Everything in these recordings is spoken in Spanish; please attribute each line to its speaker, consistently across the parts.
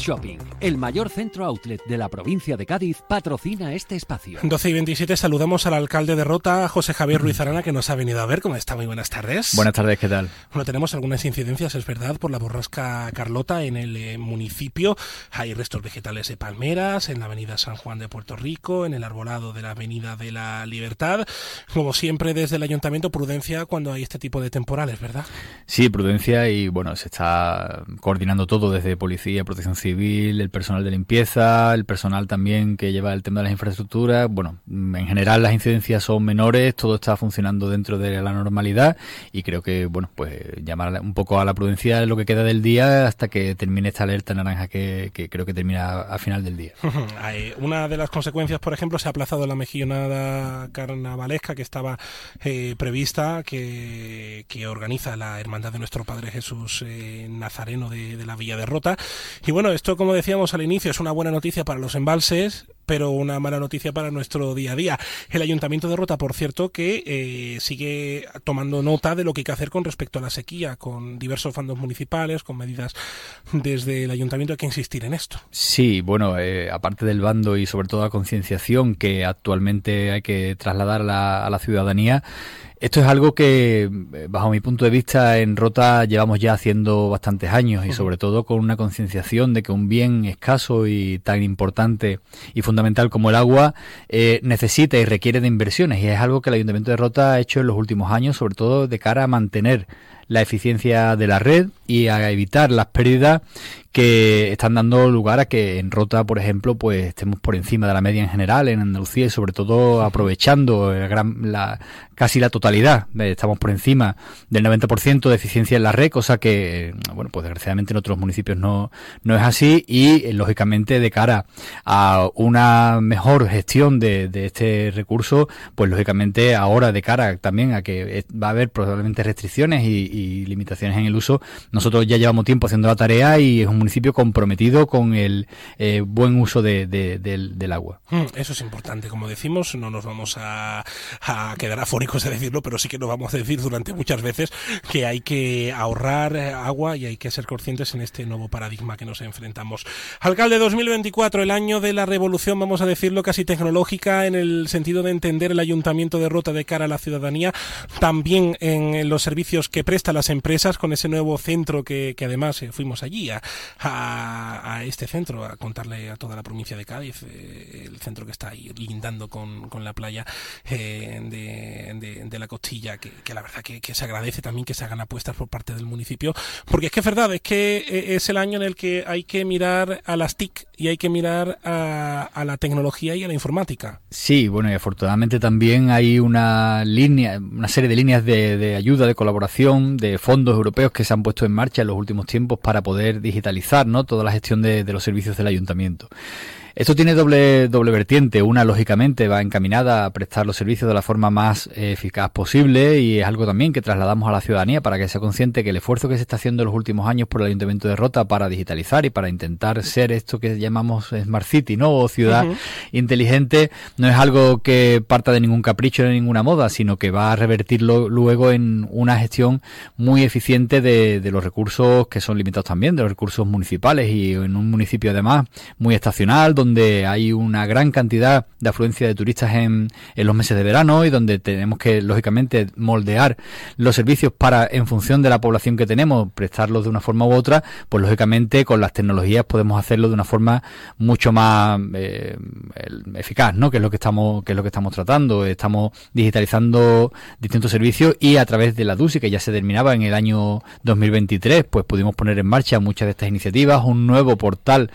Speaker 1: Shopping, el mayor centro outlet de la provincia de Cádiz, patrocina este espacio.
Speaker 2: 12 y 27 saludamos al alcalde de Rota, José Javier Ruiz Arana, que nos ha venido a ver. ¿Cómo está? Muy buenas tardes.
Speaker 3: Buenas tardes, ¿qué tal?
Speaker 2: Bueno, tenemos algunas incidencias, es verdad, por la borrasca Carlota en el eh, municipio. Hay restos vegetales de palmeras en la avenida San Juan de Puerto Rico, en el arbolado de la avenida de la Libertad. Como siempre, desde el ayuntamiento, prudencia cuando hay este tipo de temporales, ¿verdad?
Speaker 3: Sí, prudencia y bueno, se está coordinando todo desde policía, protección civil, el personal de limpieza, el personal también que lleva el tema de las infraestructuras. Bueno, en general las incidencias son menores, todo está funcionando dentro de la normalidad y creo que, bueno, pues llamar un poco a la prudencia lo que queda del día hasta que termine esta alerta naranja que, creo que termina a final del día.
Speaker 2: Una de las consecuencias, por ejemplo, se ha aplazado la mejillonada carnavalesca que estaba eh, prevista, que, organiza la Hermandad de Nuestro Padre Jesús eh, Nazareno de, la Villa de Rota. Y bueno, esto, como decíamos al inicio, es una buena noticia para los embalses, pero una mala noticia para nuestro día a día. El Ayuntamiento de Rota, por cierto, que eh, sigue tomando nota de lo que hay que hacer con respecto a la sequía, con diversos fondos municipales, con medidas desde el Ayuntamiento. Hay que insistir en esto.
Speaker 3: Sí, bueno, eh, aparte del bando y sobre todo la concienciación que actualmente hay que trasladar a la ciudadanía, esto es algo que, eh, bajo mi punto de vista, en Rota llevamos ya haciendo bastantes años y sobre todo con una concienciación de que un bien escaso y tan importante y fundamental como el agua eh, necesita y requiere de inversiones. Y es algo que el Ayuntamiento de Rota ha hecho en los últimos años, sobre todo de cara a mantener la eficiencia de la red y a evitar las pérdidas que están dando lugar a que en Rota, por ejemplo, pues estemos por encima de la media en general en Andalucía y sobre todo aprovechando la, casi la totalidad, estamos por encima del 90% de eficiencia en la red, cosa que, bueno, pues desgraciadamente en otros municipios no, no es así y eh, lógicamente de cara a una mejor gestión de, de este recurso, pues lógicamente ahora de cara también a que va a haber probablemente restricciones y, limitaciones en el uso, nosotros ya llevamos tiempo haciendo la tarea y es un municipio comprometido con el eh, buen uso de, del, agua.
Speaker 2: Mm, eso es importante, como decimos, no nos vamos a, quedar afónicos de decirlo, pero sí que nos vamos a decir durante muchas veces que hay que ahorrar agua y hay que ser conscientes en este nuevo paradigma que nos enfrentamos. Alcalde 2024, el año de la revolución, vamos a decirlo, casi tecnológica en el sentido de entender el ayuntamiento de Rota de cara a la ciudadanía, también en los servicios que prestan las empresas con ese nuevo centro que, que además eh, fuimos allí a, a, este centro, a contarle a toda la provincia de Cádiz, eh, el centro que está ahí lindando con, con la playa eh, de, de, la costilla, que, la verdad que, se agradece también que se hagan apuestas por parte del municipio, porque es que es verdad, es que eh, es el año en el que hay que mirar a las TIC y hay que mirar a, a la tecnología y a la informática.
Speaker 3: Sí, bueno, y afortunadamente también hay una línea, una serie de líneas de ayuda, de colaboración, de fondos europeos que se han puesto en marcha en los últimos tiempos para poder digitalizar ¿no? toda la gestión de, de los servicios del ayuntamiento. Esto tiene doble, doble vertiente. Una, lógicamente, va encaminada a prestar los servicios de la forma más eficaz posible y es algo también que trasladamos a la ciudadanía para que sea consciente que el esfuerzo que se está haciendo en los últimos años por el Ayuntamiento de Rota para digitalizar y para intentar ser esto que llamamos Smart City, ¿no? O ciudad inteligente, no es algo que parta de ningún capricho ni de ninguna moda, sino que va a revertirlo luego en una gestión muy eficiente de, de los recursos que son limitados también, de los recursos municipales y en un municipio además muy estacional, donde hay una gran cantidad de afluencia de turistas en, en los meses de verano y donde tenemos que, lógicamente, moldear los servicios para, en función de la población que tenemos, prestarlos de una forma u otra, pues lógicamente con las tecnologías podemos hacerlo de una forma mucho más eh, eficaz, ¿no? Que es lo que estamos, que es lo que estamos tratando. Estamos digitalizando distintos servicios y a través de la DUSI, que ya se terminaba en el año 2023, pues pudimos poner en marcha muchas de estas iniciativas, un nuevo portal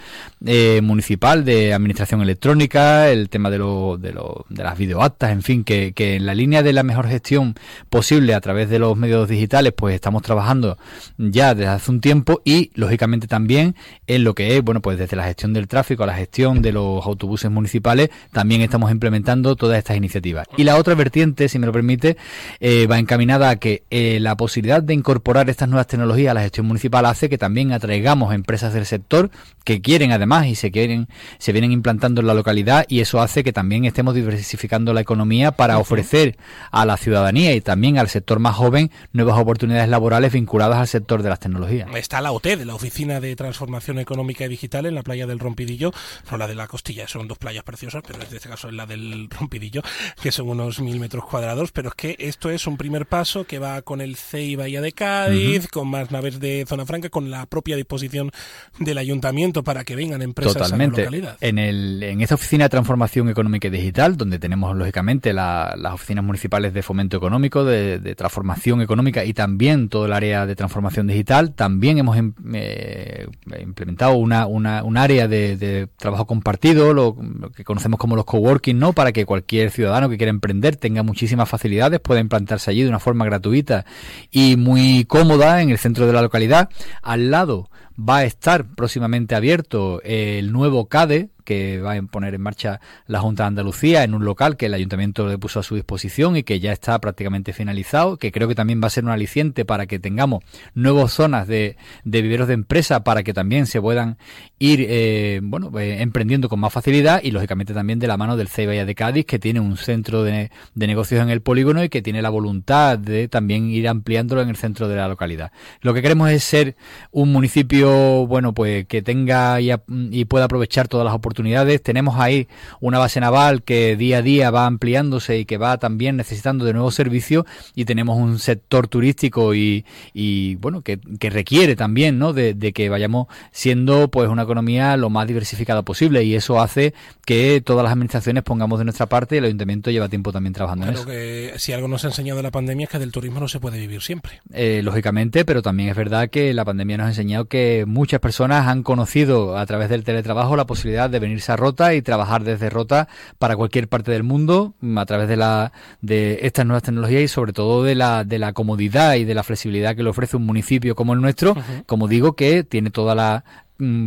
Speaker 3: eh, municipal de administración electrónica, el tema de, lo, de, lo, de las videoactas, en fin, que, que, en la línea de la mejor gestión posible a través de los medios digitales, pues estamos trabajando ya desde hace un tiempo y, lógicamente, también en lo que es, bueno, pues desde la gestión del tráfico a la gestión de los autobuses municipales, también estamos implementando todas estas iniciativas. Y la otra vertiente, si me lo permite, eh, va encaminada a que eh, la posibilidad de incorporar estas nuevas tecnologías a la gestión municipal hace que también atraigamos empresas del sector que quieren además y se quieren se vienen implantando en la localidad y eso hace que también estemos diversificando la economía para ofrecer a la ciudadanía y también al sector más joven nuevas oportunidades laborales vinculadas al sector de las tecnologías.
Speaker 2: Está la OTE, la Oficina de Transformación Económica y Digital, en la playa del Rompidillo, no la de la Costilla, son dos playas preciosas, pero en este caso es la del Rompidillo, que son unos mil metros cuadrados, pero es que esto es un primer paso que va con el CEI Bahía de Cádiz, con más naves de Zona Franca, con la propia disposición del ayuntamiento para que vengan empresas
Speaker 3: a la
Speaker 2: localidad.
Speaker 3: En, el, en esta oficina de transformación económica y digital, donde tenemos lógicamente las oficinas municipales de fomento económico, de, transformación económica y también todo el área de transformación digital, también hemos em, eh, implementado una, una, un área de, trabajo compartido, lo, que conocemos como los coworking, ¿no? Para que cualquier ciudadano que quiera emprender tenga muchísimas facilidades, pueda implantarse allí de una forma gratuita y muy cómoda en el centro de la localidad. Al lado va a estar próximamente abierto el nuevo CADE, que va a poner en marcha la Junta de Andalucía en un local que el ayuntamiento le puso a su disposición y que ya está prácticamente finalizado, que creo que también va a ser un aliciente para que tengamos nuevas zonas de, de viveros de empresa para que también se puedan ir eh, bueno eh, emprendiendo con más facilidad y lógicamente también de la mano del CEIBA de Cádiz que tiene un centro de, de negocios en el polígono y que tiene la voluntad de también ir ampliándolo en el centro de la localidad. Lo que queremos es ser un municipio bueno pues que tenga y, y pueda aprovechar todas las oportunidades tenemos ahí una base naval que día a día va ampliándose y que va también necesitando de nuevos servicios y tenemos un sector turístico y, y bueno, que, que, requiere también, ¿no? De, que vayamos siendo pues una economía lo más diversificada posible y eso hace que todas las administraciones pongamos de nuestra parte y el ayuntamiento lleva tiempo también trabajando
Speaker 2: en
Speaker 3: eso.
Speaker 2: que si algo nos ha enseñado la pandemia es que del turismo no se puede vivir siempre.
Speaker 3: Eh, lógicamente, pero también es verdad que la pandemia nos ha enseñado que muchas personas han conocido a través del teletrabajo la posibilidad de venirse a Rota y trabajar desde Rota para cualquier parte del mundo mm, a través de la de estas nuevas tecnologías y sobre todo de la de la comodidad y de la flexibilidad que le ofrece un municipio como el nuestro, como digo que tiene toda la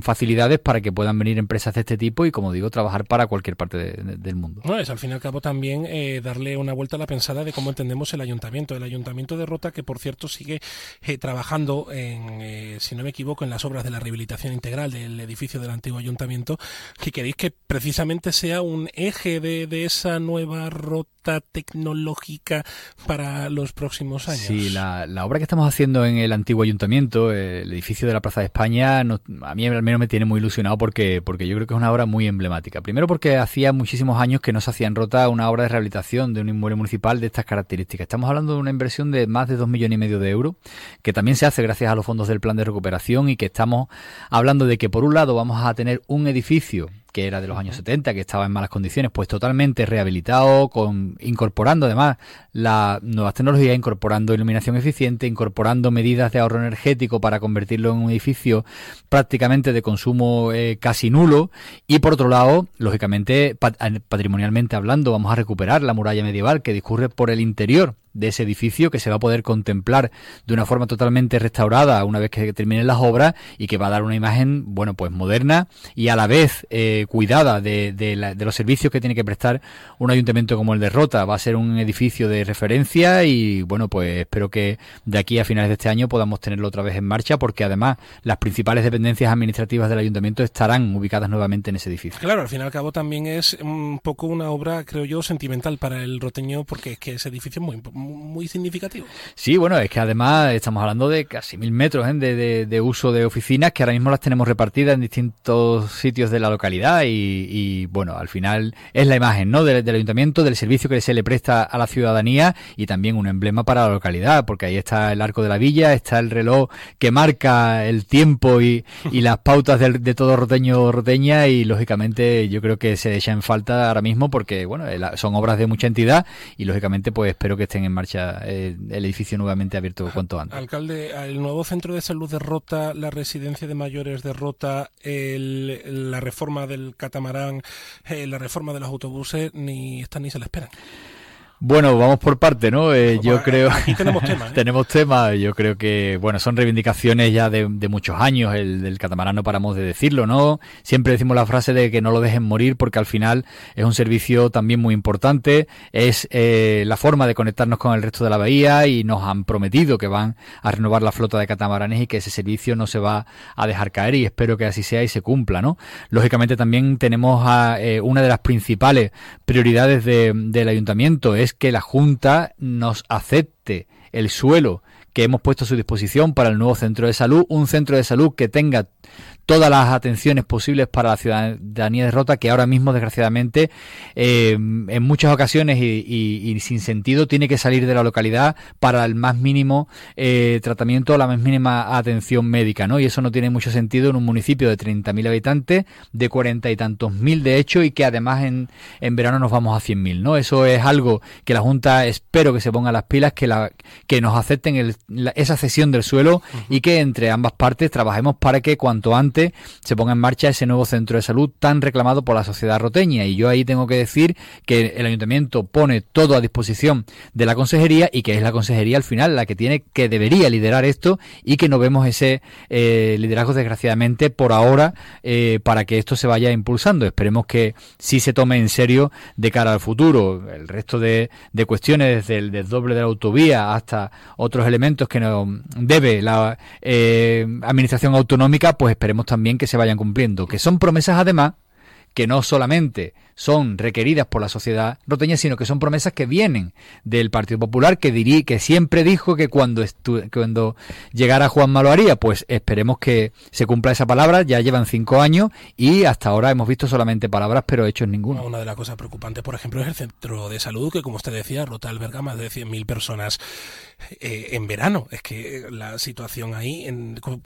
Speaker 3: facilidades para que puedan venir empresas de este tipo y, como digo, trabajar para cualquier parte del mundo.
Speaker 2: No, es al fin y al cabo también eh, darle una vuelta a la pensada de cómo entendemos el ayuntamiento. El ayuntamiento de Rota, que por cierto sigue eh, trabajando, en, eh, si no me equivoco, en las obras de la rehabilitación integral del edificio del antiguo ayuntamiento, que queréis que precisamente sea un eje de, de esa nueva Rota tecnológica para los próximos años.
Speaker 3: Sí, la, obra que estamos haciendo en el antiguo ayuntamiento, el edificio de la Plaza de España, nos, a mí al menos me tiene muy ilusionado porque, porque yo creo que es una obra muy emblemática. Primero porque hacía muchísimos años que no se hacía en Rota una obra de rehabilitación de un inmueble municipal de estas características. Estamos hablando de una inversión de más de dos millones y medio de euros, que también se hace gracias a los fondos del plan de recuperación y que estamos hablando de que por un lado vamos a tener un edificio que era de los años 70, que estaba en malas condiciones, pues totalmente rehabilitado, con, incorporando además las nuevas tecnologías, incorporando iluminación eficiente, incorporando medidas de ahorro energético para convertirlo en un edificio prácticamente de consumo eh, casi nulo. Y por otro lado, lógicamente, patrimonialmente hablando, vamos a recuperar la muralla medieval que discurre por el interior de ese edificio que se va a poder contemplar de una forma totalmente restaurada una vez que terminen las obras y que va a dar una imagen, bueno, pues moderna y a la vez eh, cuidada de, de, los servicios que tiene que prestar un ayuntamiento como el de Rota. Va a ser un edificio de referencia y, bueno, pues espero que de aquí a finales de este año podamos tenerlo otra vez en marcha porque además las principales dependencias administrativas del ayuntamiento estarán ubicadas nuevamente en ese edificio.
Speaker 2: Claro, al fin y al cabo también es un poco una obra, creo yo, sentimental para el roteño porque es que ese edificio es muy, muy significativo.
Speaker 3: Sí, bueno, es que además estamos hablando de casi mil metros ¿eh? de, uso de oficinas que ahora mismo las tenemos repartidas en distintos sitios de la localidad y, bueno, al final es la imagen ¿no? del, ayuntamiento, del servicio que se le presta a la ciudadanía y también un emblema para la localidad, porque ahí está el arco de la villa, está el reloj que marca el tiempo y, las pautas de, todo roteño roteña y lógicamente yo creo que se echa en falta ahora mismo porque bueno, son obras de mucha entidad y lógicamente pues espero que estén en marcha eh, el edificio nuevamente abierto cuanto antes.
Speaker 2: Alcalde, el nuevo centro de salud de Rota, la residencia de mayores de Rota, la reforma del catamarán, eh, la reforma de los autobuses, ni están ni se la esperan.
Speaker 3: Bueno, vamos por parte, ¿no? Eh, yo creo.
Speaker 2: Aquí tenemos temas. ¿eh?
Speaker 3: tenemos temas. Yo creo que, bueno, son reivindicaciones ya de, muchos años. El del catamarán no paramos de decirlo, ¿no? Siempre decimos la frase de que no lo dejen morir porque al final es un servicio también muy importante. Es eh, la forma de conectarnos con el resto de la bahía y nos han prometido que van a renovar la flota de catamaranes y que ese servicio no se va a dejar caer y espero que así sea y se cumpla, ¿no? Lógicamente también tenemos a, una de las principales prioridades del ayuntamiento es que la Junta nos acepte el suelo que hemos puesto a su disposición para el nuevo centro de salud, un centro de salud que tenga todas las atenciones posibles para la ciudadanía de Rota, que ahora mismo, desgraciadamente, eh, en muchas ocasiones y, sin sentido, tiene que salir de la localidad para el más mínimo eh, tratamiento, la más mínima atención médica, ¿no? Y eso no tiene mucho sentido en un municipio de 30.000 habitantes, de cuarenta y tantos mil de hecho, y que además en, en verano nos vamos a 100.000, ¿no? Eso es algo que la Junta espero que se ponga las pilas, que, la, que nos acepten esa cesión del suelo y que entre ambas partes trabajemos para que cuanto antes se ponga en marcha ese nuevo centro de salud tan reclamado por la sociedad roteña. Y yo ahí tengo que decir que el ayuntamiento pone todo a disposición de la consejería y que es la consejería al final la que tiene que debería liderar esto y que no vemos ese eh, liderazgo desgraciadamente por ahora eh, para que esto se vaya impulsando. Esperemos que sí se tome en serio de cara al futuro. El resto de, cuestiones, desde el desdoble de la autovía hasta otros elementos que nos debe la eh, administración autonómica, pues esperemos también que se vayan cumpliendo, que son promesas además que no solamente son requeridas por la sociedad roteña, sino que son promesas que vienen del Partido Popular, que dirí, que siempre dijo que cuando, cuando llegara Juan lo haría. Pues esperemos que se cumpla esa palabra. Ya llevan cinco años y hasta ahora hemos visto solamente palabras, pero hechos ninguno.
Speaker 2: Una de las cosas preocupantes, por ejemplo, es el centro de salud, que como usted decía, Rota alberga más de 100.000 personas eh, en verano. Es que la situación ahí,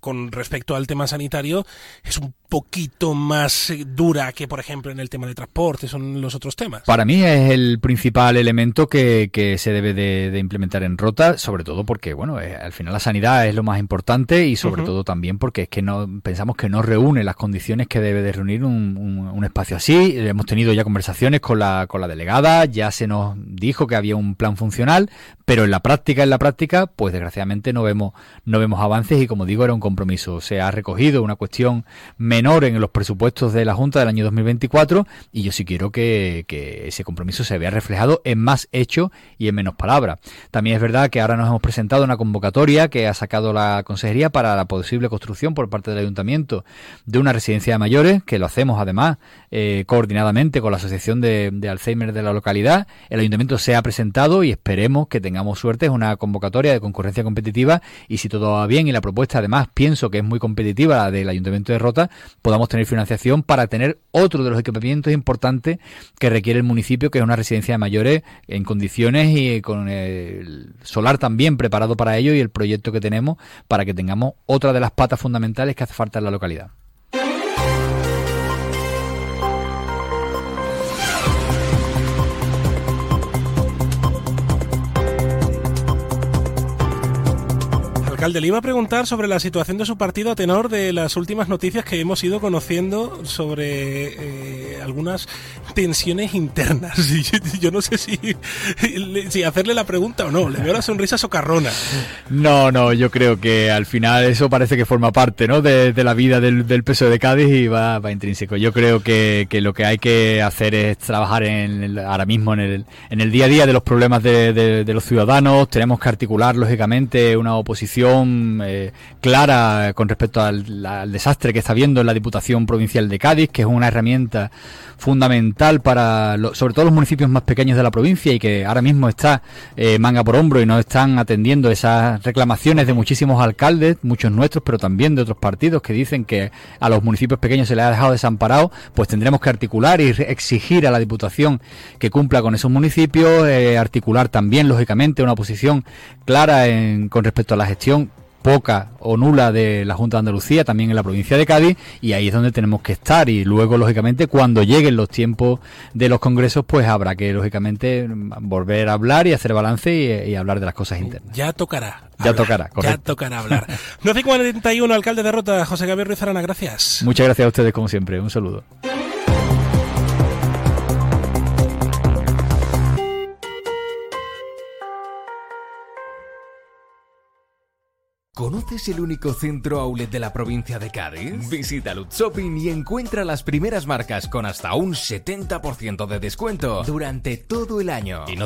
Speaker 2: con, respecto al tema sanitario, es un poquito más dura que, por ejemplo, en el tema de transporte, son los otros temas.
Speaker 3: Para mí es el principal elemento que, se debe de, implementar en Rota, sobre todo porque, bueno, eh, al final la sanidad es lo más importante y sobre todo también porque es que no pensamos que no reúne las condiciones que debe de reunir un, un, espacio así. Hemos tenido ya conversaciones con la, con la delegada, ya se nos dijo que había un plan funcional, pero en la práctica, en la práctica, pues desgraciadamente no vemos, no vemos avances y como digo, era un compromiso. Se ha recogido una cuestión menor en los presupuestos de la Junta del año 2024 y yo sí quiero que, ese compromiso se vea reflejado en más hecho y en menos palabras. También es verdad que ahora nos hemos presentado una convocatoria que ha sacado la Consejería para la posible construcción por parte del Ayuntamiento de una residencia de mayores, que lo hacemos además eh, coordinadamente con la Asociación de, de Alzheimer de la localidad. El Ayuntamiento se ha presentado y esperemos que tengamos suerte. Es una convocatoria de concurrencia competitiva y si todo va bien y la propuesta además pienso que es muy competitiva la del Ayuntamiento de Rota, podamos tener financiación para tener otro de los equipamientos importantes que requiere el municipio, que es una residencia de mayores en condiciones y con el solar también preparado para ello y el proyecto que tenemos para que tengamos otra de las patas fundamentales que hace falta en la localidad.
Speaker 2: Alcalde, le iba a preguntar sobre la situación de su partido a tenor de las últimas noticias que hemos ido conociendo sobre eh, algunas tensiones internas. yo, no sé si, si hacerle la pregunta o no. Le veo la sonrisa socarrona.
Speaker 3: No, no, yo creo que al final eso parece que forma parte ¿no? de, la vida del, del peso de Cádiz y va, intrínseco. Yo creo que, que, lo que hay que hacer es trabajar en ahora mismo en el, en el día a día de los problemas de, de los ciudadanos. Tenemos que articular, lógicamente, una oposición eh, clara con respecto al, desastre que está viendo en la Diputación Provincial de Cádiz, que es una herramienta fundamental para, sobre todo los municipios más pequeños de la provincia y que ahora mismo está eh, manga por hombro y no están atendiendo esas reclamaciones de muchísimos alcaldes, muchos nuestros, pero también de otros partidos que dicen que a los municipios pequeños se les ha dejado desamparado, pues tendremos que articular y exigir a la Diputación que cumpla con esos municipios, eh, articular también, lógicamente, una posición clara en, con respecto a la gestión poca o nula de la Junta de Andalucía, también en la provincia de Cádiz, y ahí es donde tenemos que estar. Y luego, lógicamente, cuando lleguen los tiempos de los congresos, pues habrá que, lógicamente, volver a hablar y hacer balance y, hablar de las cosas internas.
Speaker 2: Ya tocará.
Speaker 3: Ya tocará,
Speaker 2: correcto. Ya tocará hablar. 12.41, alcalde de Rota, José Gabriel Ruiz Arana, gracias.
Speaker 3: Muchas gracias a ustedes, como siempre. Un saludo.
Speaker 4: ¿Este es el único centro outlet de la provincia de Cádiz? Visita Lutz Shopping y encuentra las primeras marcas con hasta un 70% de descuento durante todo el año.